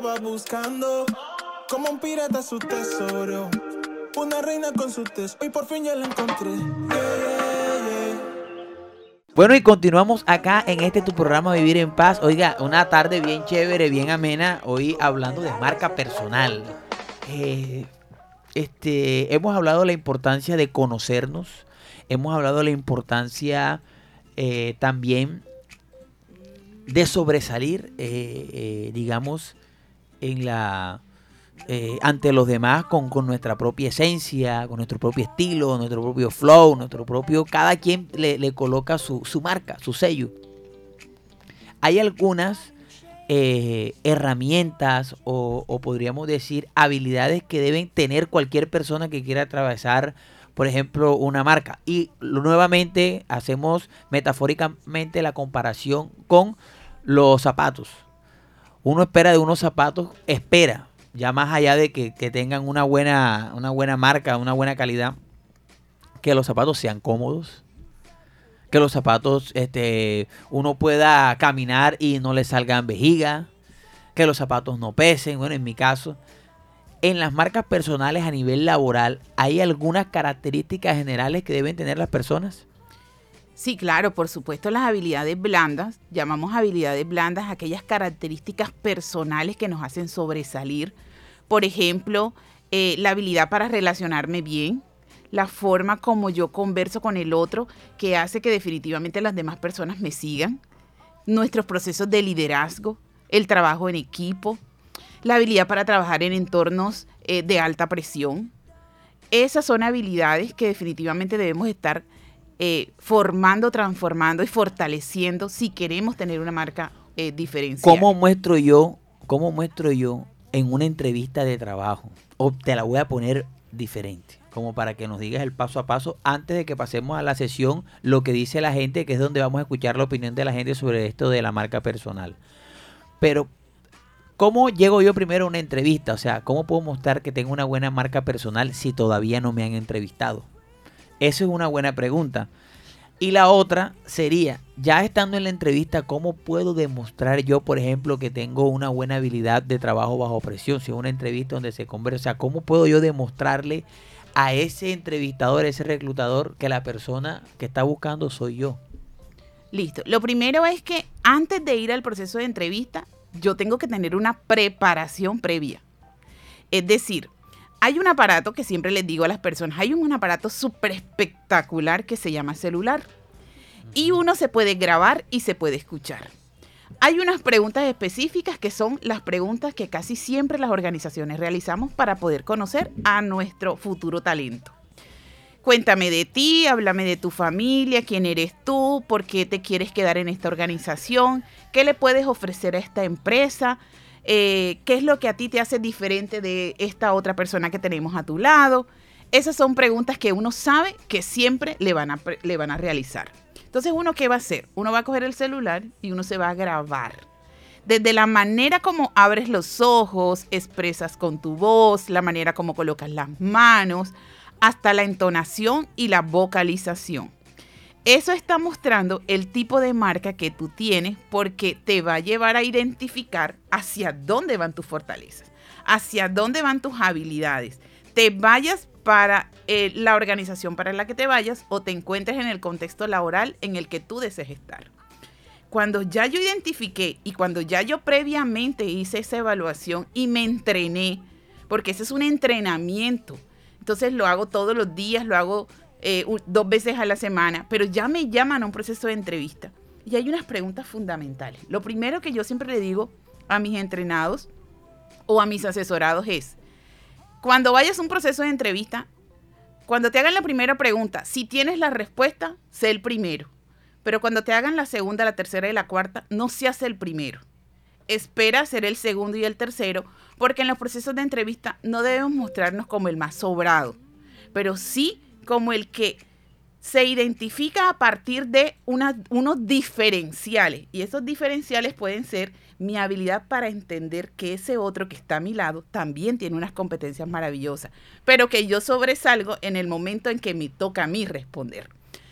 Andaba buscando. Como un pirata su tesoro. Una reina con su tesoro. Y por fin ya la encontré. Bueno, y continuamos acá en este tu programa Vivir en Paz. Oiga, una tarde bien chévere, bien amena. Hoy hablando de marca personal. Eh, este, hemos hablado de la importancia de conocernos. Hemos hablado de la importancia eh, también de sobresalir, eh, digamos, en la eh, ante los demás con, nuestra propia esencia, con nuestro propio estilo, nuestro propio flow, nuestro propio. Cada quien le, coloca su, marca, su sello. Hay algunas eh, herramientas o, o podríamos decir habilidades que deben tener cualquier persona que quiera atravesar, por ejemplo, una marca. Y nuevamente hacemos metafóricamente la comparación con los zapatos. Uno espera de unos zapatos, espera, ya más allá de que, tengan una buena, una buena marca, una buena calidad, que los zapatos sean cómodos, que los zapatos este, uno pueda caminar y no le salgan vejiga, que los zapatos no pesen, bueno, en mi caso. En las marcas personales a nivel laboral, ¿hay algunas características generales que deben tener las personas? Sí, claro, por supuesto las habilidades blandas, llamamos habilidades blandas aquellas características personales que nos hacen sobresalir. Por ejemplo, eh, la habilidad para relacionarme bien, la forma como yo converso con el otro, que hace que definitivamente las demás personas me sigan, nuestros procesos de liderazgo, el trabajo en equipo, la habilidad para trabajar en entornos eh, de alta presión. Esas son habilidades que definitivamente debemos estar eh, formando, transformando y fortaleciendo si queremos tener una marca eh, diferencial. ¿Cómo muestro yo, cómo muestro yo en una entrevista de trabajo? O te la voy a poner diferente, como para que nos digas el paso a paso antes de que pasemos a la sesión, lo que dice la gente, que es donde vamos a escuchar la opinión de la gente sobre esto de la marca personal. Pero, ¿cómo llego yo primero a una entrevista? O sea, ¿cómo puedo mostrar que tengo una buena marca personal si todavía no me han entrevistado? Eso es una buena pregunta. Y la otra sería, ya estando en la entrevista, ¿cómo puedo demostrar yo, por ejemplo, que tengo una buena habilidad de trabajo bajo presión? Si es una entrevista donde se conversa, ¿cómo puedo yo demostrarle a ese entrevistador, a ese reclutador, que la persona que está buscando soy yo? Listo. Lo primero es que antes de ir al proceso de entrevista, yo tengo que tener una preparación previa. Es decir, hay un aparato que siempre les digo a las personas, hay un aparato súper espectacular que se llama celular. Y uno se puede grabar y se puede escuchar. Hay unas preguntas específicas que son las preguntas que casi siempre las organizaciones realizamos para poder conocer a nuestro futuro talento. Cuéntame de ti, háblame de tu familia, quién eres tú, por qué te quieres quedar en esta organización, qué le puedes ofrecer a esta empresa, eh, qué es lo que a ti te hace diferente de esta otra persona que tenemos a tu lado. Esas son preguntas que uno sabe que siempre le van a, le van a realizar. Entonces, ¿uno qué va a hacer? Uno va a coger el celular y uno se va a grabar. Desde la manera como abres los ojos, expresas con tu voz, la manera como colocas las manos, hasta la entonación y la vocalización. Eso está mostrando el tipo de marca que tú tienes porque te va a llevar a identificar hacia dónde van tus fortalezas, hacia dónde van tus habilidades. Te vayas para eh, la organización para la que te vayas o te encuentres en el contexto laboral en el que tú desees estar. Cuando ya yo identifiqué y cuando ya yo previamente hice esa evaluación y me entrené, porque ese es un entrenamiento, entonces lo hago todos los días, lo hago eh, dos veces a la semana, pero ya me llaman a un proceso de entrevista. Y hay unas preguntas fundamentales. Lo primero que yo siempre le digo a mis entrenados o a mis asesorados es, cuando vayas a un proceso de entrevista, Cuando te hagan la primera pregunta, si tienes la respuesta, sé el primero. Pero cuando te hagan la segunda, la tercera y la cuarta, no seas el primero. Espera ser el segundo y el tercero, porque en los procesos de entrevista no debemos mostrarnos como el más sobrado, pero sí como el que se identifica a partir de unos diferenciales. Y esos diferenciales pueden ser mi habilidad para entender que ese otro que está a mi lado también tiene unas competencias maravillosas, pero que yo sobresalgo en el momento en que me toca a mí responder.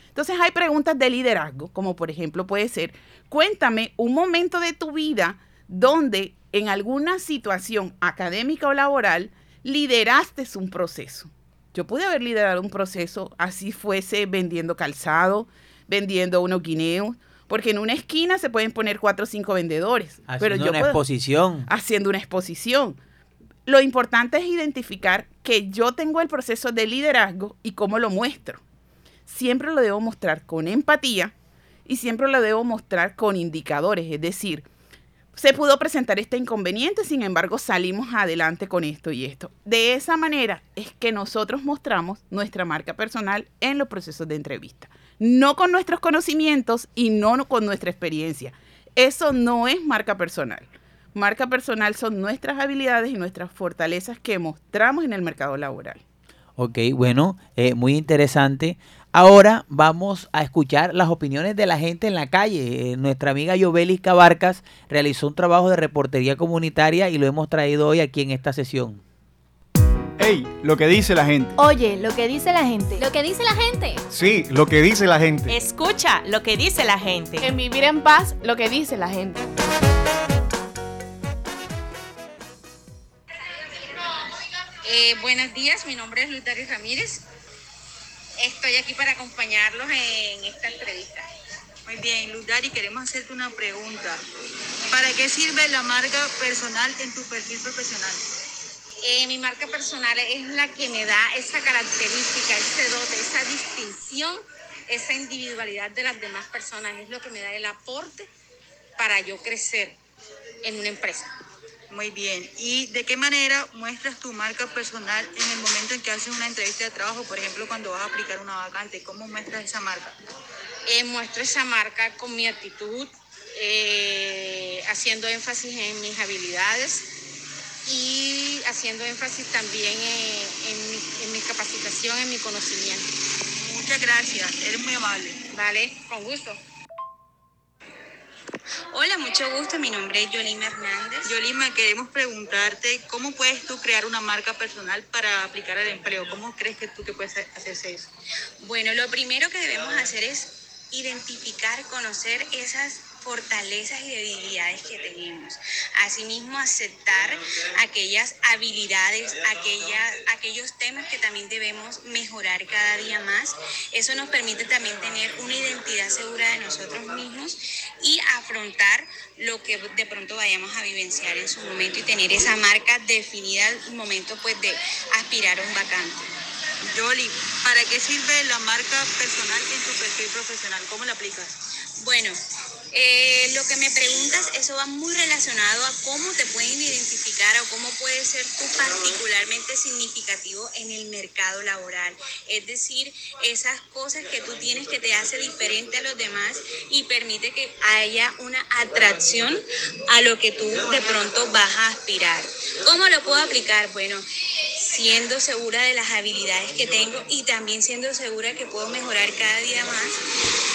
Entonces hay preguntas de liderazgo, como por ejemplo puede ser, cuéntame un momento de tu vida donde en alguna situación académica o laboral lideraste un proceso. Yo pude haber liderado un proceso así fuese vendiendo calzado, vendiendo unos guineos, porque en una esquina se pueden poner cuatro o cinco vendedores. pero Haciendo yo una puedo- exposición. haciendo una exposición. Lo importante es identificar que yo tengo el proceso de liderazgo y cómo lo muestro. Siempre lo debo mostrar con empatía y siempre lo debo mostrar con indicadores, es decir, se pudo presentar este inconveniente, sin embargo salimos adelante con esto y esto. De esa manera es que nosotros mostramos nuestra marca personal en los procesos de entrevista. No con nuestros conocimientos y no con nuestra experiencia. Eso no es marca personal. Marca personal son nuestras habilidades y nuestras fortalezas que mostramos en el mercado laboral. Ok, bueno, eh, muy interesante. Ahora vamos a escuchar las opiniones de la gente en la calle. Eh, nuestra amiga Yobelis Cabarcas realizó un trabajo de reportería comunitaria y lo hemos traído hoy aquí en esta sesión. Ey, lo que dice la gente. Oye, lo que dice la gente. Lo que dice la gente. Sí, lo que dice la gente. Escucha lo que dice la gente. En vivir en paz, lo que dice la gente. Eh, buenos días, mi nombre es Luis Dari Ramírez. Estoy aquí para acompañarlos en esta entrevista. Muy bien, Luz Dari, queremos hacerte una pregunta. ¿Para qué sirve la marca personal en tu perfil profesional? Eh, mi marca personal es la que me da esa característica, ese dote, esa distinción, esa individualidad de las demás personas. Es lo que me da el aporte para yo crecer en una empresa. Muy bien. ¿Y de qué manera muestras tu marca personal en el momento en que haces una entrevista de trabajo? Por ejemplo, cuando vas a aplicar una vacante, ¿cómo muestras esa marca? Eh, muestro esa marca con mi actitud, eh, haciendo énfasis en mis habilidades y haciendo énfasis también en, en mi, en mi capacitación, en mi conocimiento. Muchas gracias, eres muy amable. Vale, con gusto. Hola, mucho gusto. Mi nombre es Yolima Hernández. Yolima, queremos preguntarte cómo puedes tú crear una marca personal para aplicar al empleo. ¿Cómo crees que tú que puedes hacerse eso? Bueno, lo primero que debemos hacer es identificar, conocer esas fortalezas y debilidades que tenemos. Asimismo, aceptar aquellas habilidades, aquellas, aquellos temas que también debemos mejorar cada día más. Eso nos permite también tener una identidad segura de nosotros mismos y afrontar lo que de pronto vayamos a vivenciar en su momento y tener esa marca definida al momento pues de aspirar a un vacante. Yoli, ¿para qué sirve la marca personal en tu perfil profesional? ¿Cómo la aplicas? Bueno, eh, lo que me preguntas, eso va muy relacionado a cómo te pueden identificar o cómo puede ser tú particularmente significativo en el mercado laboral. Es decir, esas cosas que tú tienes que te hace diferente a los demás y permite que haya una atracción a lo que tú de pronto vas a aspirar. ¿Cómo lo puedo aplicar? Bueno, siendo segura de las habilidades que tengo y también siendo segura que puedo mejorar cada día más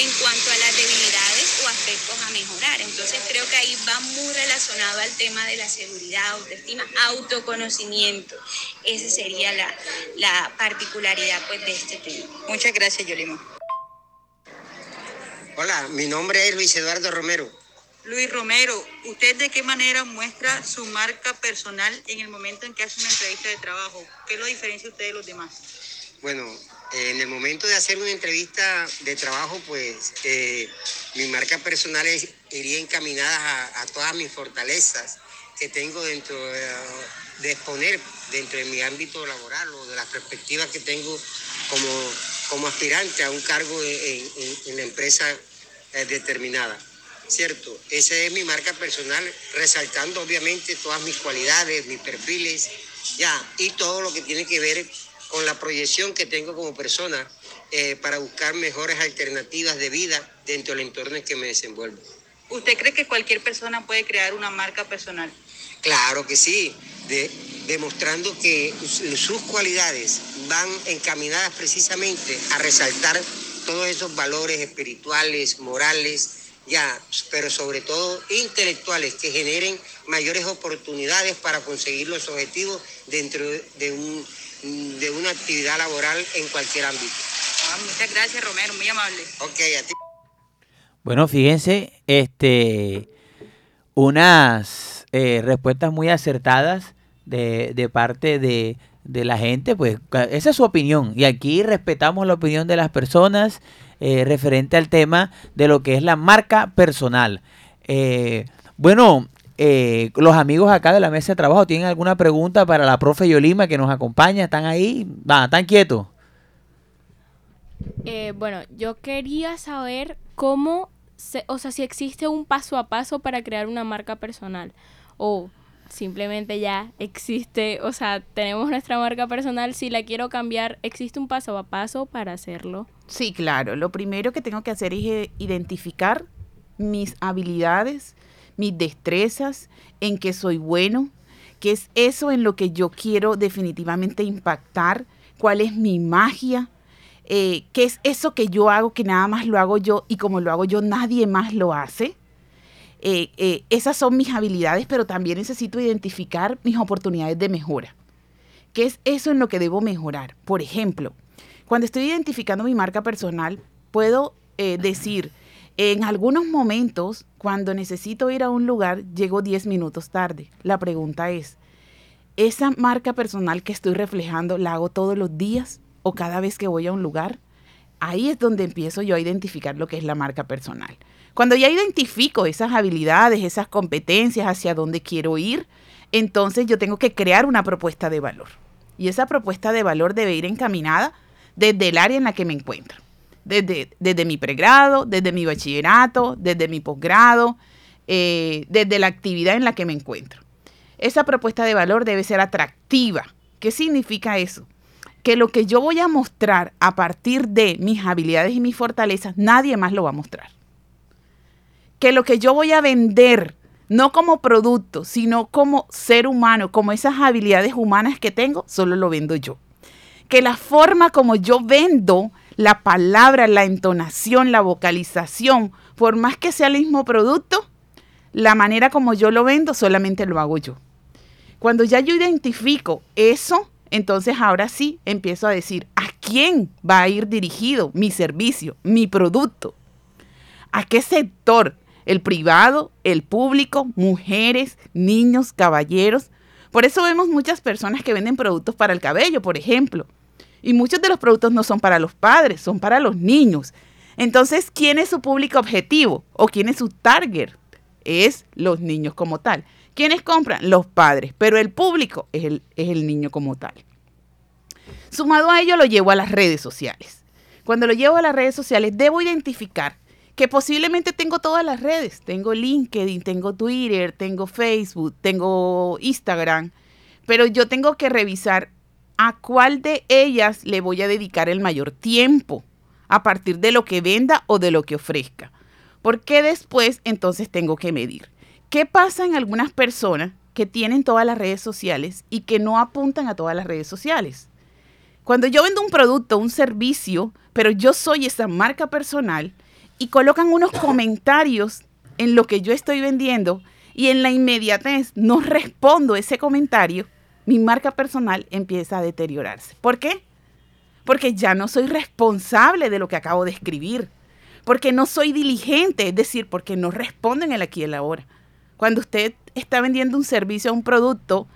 en cuanto a las debilidades o aspectos a mejorar. Entonces creo que ahí va muy relacionado al tema de la seguridad, autoestima, autoconocimiento. Esa sería la, la particularidad pues, de este tema. Muchas gracias, Yolima. Hola, mi nombre es Luis Eduardo Romero. Luis Romero, ¿usted de qué manera muestra su marca personal en el momento en que hace una entrevista de trabajo? ¿Qué lo diferencia a usted de los demás? Bueno, eh, en el momento de hacer una entrevista de trabajo, pues eh, mi marca personal es- iría encaminada a, a todas mis fortalezas que tengo dentro eh, de exponer dentro de mi ámbito laboral o de las perspectivas que tengo como, como aspirante a un cargo en, en- en la empresa eh, determinada. ¿Cierto? Esa es mi marca personal, resaltando obviamente todas mis cualidades, mis perfiles, ya, y todo lo que tiene que ver con la proyección que tengo como persona eh, para buscar mejores alternativas de vida dentro del entorno en que me desenvuelvo. ¿Usted cree que cualquier persona puede crear una marca personal? Claro que sí, de- demostrando que su- sus cualidades van encaminadas precisamente a resaltar todos esos valores espirituales, morales, ya, pero sobre todo intelectuales que generen mayores oportunidades para conseguir los objetivos dentro de, un, de una actividad laboral en cualquier ámbito. Ah, muchas gracias, Romero, muy amable. Ok, a ti. Bueno, fíjense, este, unas eh, respuestas muy acertadas de, de parte de, de la gente, pues esa es su opinión y aquí respetamos la opinión de las personas eh, referente al tema de lo que es la marca personal. Eh, bueno, eh, los amigos acá de la mesa de trabajo tienen alguna pregunta para la profe Yolima que nos acompaña, están ahí, va, están quietos. Eh, bueno, yo quería saber cómo, se- o sea, si existe un paso a paso para crear una marca personal o simplemente ya existe, o sea, tenemos nuestra marca personal, si la quiero cambiar, ¿existe un paso a paso para hacerlo? Sí, claro. Lo primero que tengo que hacer es eh, identificar mis habilidades, mis destrezas, en qué soy bueno, qué es eso en lo que yo quiero definitivamente impactar, cuál es mi magia, eh, qué es eso que yo hago que nada más lo hago yo y como lo hago yo nadie más lo hace. Eh, eh, esas son mis habilidades, pero también necesito identificar mis oportunidades de mejora. ¿Qué es eso en lo que debo mejorar? Por ejemplo, cuando estoy identificando mi marca personal, puedo decir, en algunos momentos, cuando necesito ir a un lugar, llego 10 minutos tarde. La pregunta es, ¿esa marca personal que estoy reflejando la hago todos los días o cada vez que voy a un lugar? Ahí es donde empiezo yo a identificar lo que es la marca personal. Cuando ya identifico esas habilidades, esas competencias, hacia dónde quiero ir, entonces yo tengo que crear una propuesta de valor. Y esa propuesta de valor debe ir encaminada desde el área en la que me encuentro. Desde, desde mi pregrado, desde mi bachillerato, desde mi posgrado, eh, desde la actividad en la que me encuentro. Esa propuesta de valor debe ser atractiva. ¿Qué significa eso? Que lo que yo voy a mostrar a partir de mis habilidades y mis fortalezas, nadie más lo va a mostrar. Que lo que yo voy a vender, no como producto, sino como ser humano, como esas habilidades humanas que tengo, solo lo vendo yo. Que la forma como yo vendo la palabra, la entonación, la vocalización, por más que sea el mismo producto, la manera como yo lo vendo solamente lo hago yo. Cuando ya yo identifico eso, entonces ahora sí empiezo a decir a quién va a ir dirigido mi servicio, mi producto, a qué sector, el privado, el público, mujeres, niños, caballeros. Por eso vemos muchas personas que venden productos para el cabello, por ejemplo. Y muchos de los productos no son para los padres, son para los niños. Entonces, ¿quién es su público objetivo? ¿O quién es su target? Es los niños como tal. ¿Quiénes compran? Los padres, pero el público es el, es el niño como tal. Sumado a ello, lo llevo a las redes sociales. Cuando lo llevo a las redes sociales, debo identificar que posiblemente tengo todas las redes. Tengo LinkedIn, tengo Twitter, tengo Facebook, tengo Instagram, pero yo tengo que revisar a cuál de ellas le voy a dedicar el mayor tiempo a partir de lo que venda o de lo que ofrezca. Porque después entonces tengo que medir. ¿Qué pasa en algunas personas que tienen todas las redes sociales y que no apuntan a todas las redes sociales? Cuando yo vendo un producto, un servicio, pero yo soy esa marca personal y colocan unos comentarios en lo que yo estoy vendiendo y en la inmediatez no respondo ese comentario, mi marca personal empieza a deteriorarse. ¿Por qué? Porque ya no soy responsable de lo que acabo de escribir, porque no soy diligente, es decir, porque no responden el aquí y el ahora. Cuando usted está vendiendo un servicio o un producto,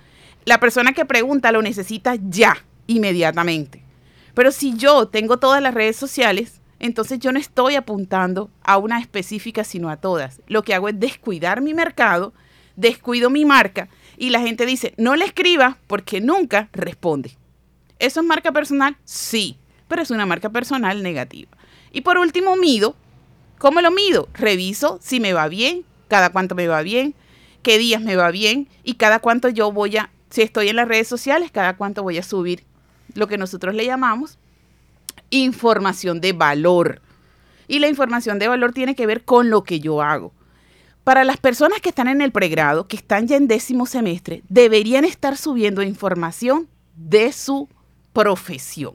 la persona que pregunta lo necesita ya, inmediatamente. Pero si yo tengo todas las redes sociales, entonces yo no estoy apuntando a una específica, sino a todas. Lo que hago es descuidar mi mercado, descuido mi marca y la gente dice, no le escriba porque nunca responde. ¿Eso es marca personal? Sí, pero es una marca personal negativa. Y por último, mido. ¿Cómo lo mido? Reviso si me va bien, cada cuánto me va bien, qué días me va bien y cada cuánto yo voy a, si estoy en las redes sociales, cada cuánto voy a subir lo que nosotros le llamamos información de valor. Y la información de valor tiene que ver con lo que yo hago. Para las personas que están en el pregrado, que están ya en décimo semestre, deberían estar subiendo información de su profesión.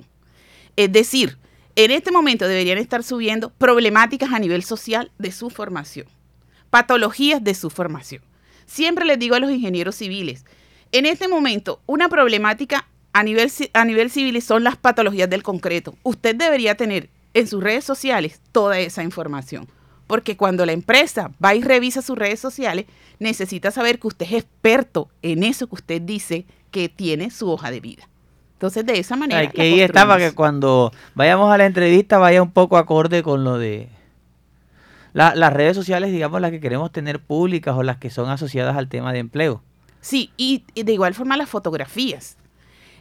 Es decir, en este momento deberían estar subiendo problemáticas a nivel social de su formación, patologías de su formación. Siempre les digo a los ingenieros civiles, en este momento una problemática a nivel, a nivel civil son las patologías del concreto. Usted debería tener en sus redes sociales toda esa información. Porque cuando la empresa va y revisa sus redes sociales, necesita saber que usted es experto en eso que usted dice que tiene su hoja de vida. Entonces, de esa manera. Hay que ahí está para que cuando vayamos a la entrevista vaya un poco acorde con lo de las redes sociales, digamos, las que queremos tener públicas o las que son asociadas al tema de empleo. Sí, y, y de igual forma las fotografías.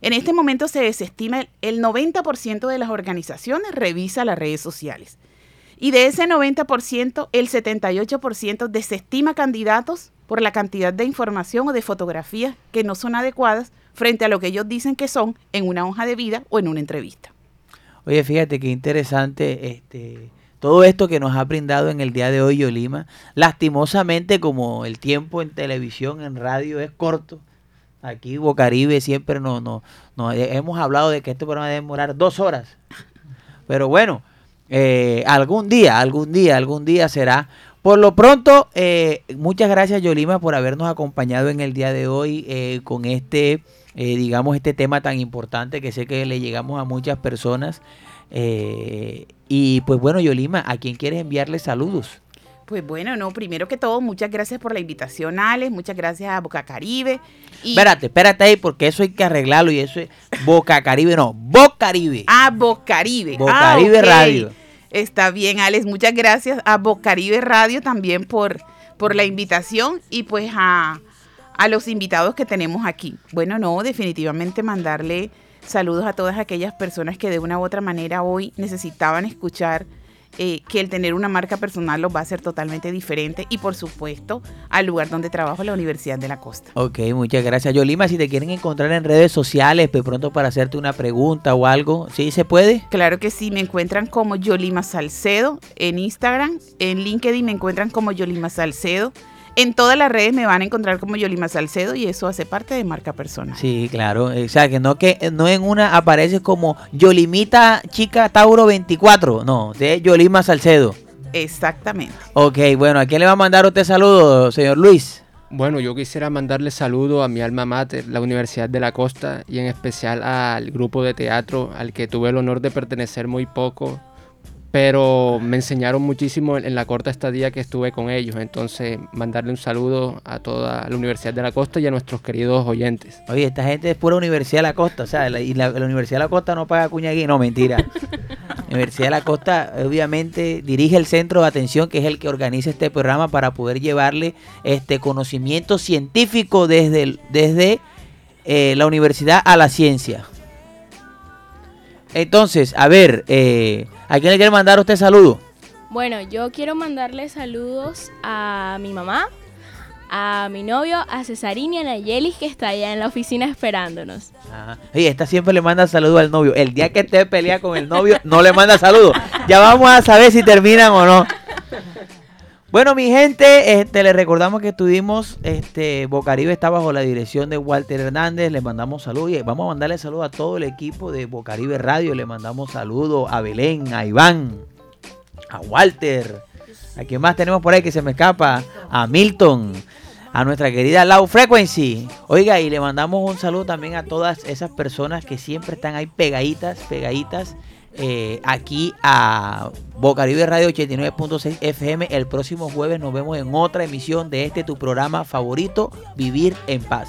En este momento se desestima el 90% de las organizaciones revisa las redes sociales. Y de ese 90%, el 78% desestima candidatos por la cantidad de información o de fotografías que no son adecuadas frente a lo que ellos dicen que son en una hoja de vida o en una entrevista. Oye, fíjate qué interesante este, todo esto que nos ha brindado en el día de hoy Yolima. Lastimosamente, como el tiempo en televisión, en radio es corto, aquí Bocaribe siempre nos no, no, hemos hablado de que este programa debe demorar dos horas. Pero bueno, eh, algún día, algún día, algún día será. Por lo pronto, eh, muchas gracias Yolima por habernos acompañado en el día de hoy eh, con este, digamos, este tema tan importante que sé que le llegamos a muchas personas. y pues bueno, Yolima, ¿a quién quieres enviarle saludos? Pues bueno, no, primero que todo, muchas gracias por la invitación, Alex, muchas gracias a Boca Caribe. Espérate, espérate ahí, porque eso hay que arreglarlo y eso es Boca Caribe, no, Boca Caribe. Ah, Boca Caribe. Boca Caribe ah, Radio. Está bien, Alex, muchas gracias a Boca Caribe Radio también por, por la invitación y pues a, a los invitados que tenemos aquí. Bueno, no, definitivamente mandarle saludos a todas aquellas personas que de una u otra manera hoy necesitaban escuchar eh, que el tener una marca personal lo va a hacer totalmente diferente y por supuesto al lugar donde trabajo, la Universidad de la Costa. Ok, muchas gracias. Yolima, si te quieren encontrar en redes sociales, de pronto para hacerte una pregunta o algo, ¿sí se puede? Claro que sí, me encuentran como Yolima Salcedo en Instagram, en LinkedIn me encuentran como Yolima Salcedo. En todas las redes me van a encontrar como Yolima Salcedo y eso hace parte de marca personal. Sí, claro. O sea, que no, que no en una aparece como Yolimita Chica Tauro 24. No, de Yolima Salcedo. Exactamente. Ok, bueno, ¿a quién le va a mandar usted saludo, señor Luis? Bueno, yo quisiera mandarle saludo a mi alma mater, la Universidad de la Costa, y en especial al grupo de teatro al que tuve el honor de pertenecer muy poco, pero me enseñaron muchísimo en la corta estadía que estuve con ellos. Entonces, mandarle un saludo a toda la Universidad de la Costa y a nuestros queridos oyentes. Oye, esta gente es pura Universidad de la Costa, o sea, la, y la, Universidad de la Costa no paga cuñagui, no, mentira. la Universidad de la Costa, obviamente, dirige el centro de atención, que es el que organiza este programa para poder llevarle este conocimiento científico desde, desde eh, la universidad a la ciencia. Entonces, a ver, eh, ¿A quién le quiere mandar usted saludo? Bueno, yo quiero mandarle saludos a mi mamá, a mi novio, a Cesarín y a Nayeli que está allá en la oficina esperándonos. Ajá. Y esta siempre le manda saludos al novio. El día que esté pelea con el novio, no le manda saludos. Ya vamos a saber si terminan o no. Bueno, mi gente, este, les recordamos que estuvimos, este, Bocaribe está bajo la dirección de Walter Hernández, le mandamos saludos y vamos a mandarle saludos a todo el equipo de Bocaribe Radio, le mandamos saludos a Belén, a Iván, a Walter, a quien más tenemos por ahí que se me escapa, a Milton, a nuestra querida Low Frequency. Oiga, y le mandamos un saludo también a todas esas personas que siempre están ahí pegaditas, pegaditas eh, aquí a Bocaribe Radio 89.6 FM. El próximo jueves nos vemos en otra emisión de este tu programa favorito, Vivir en Paz.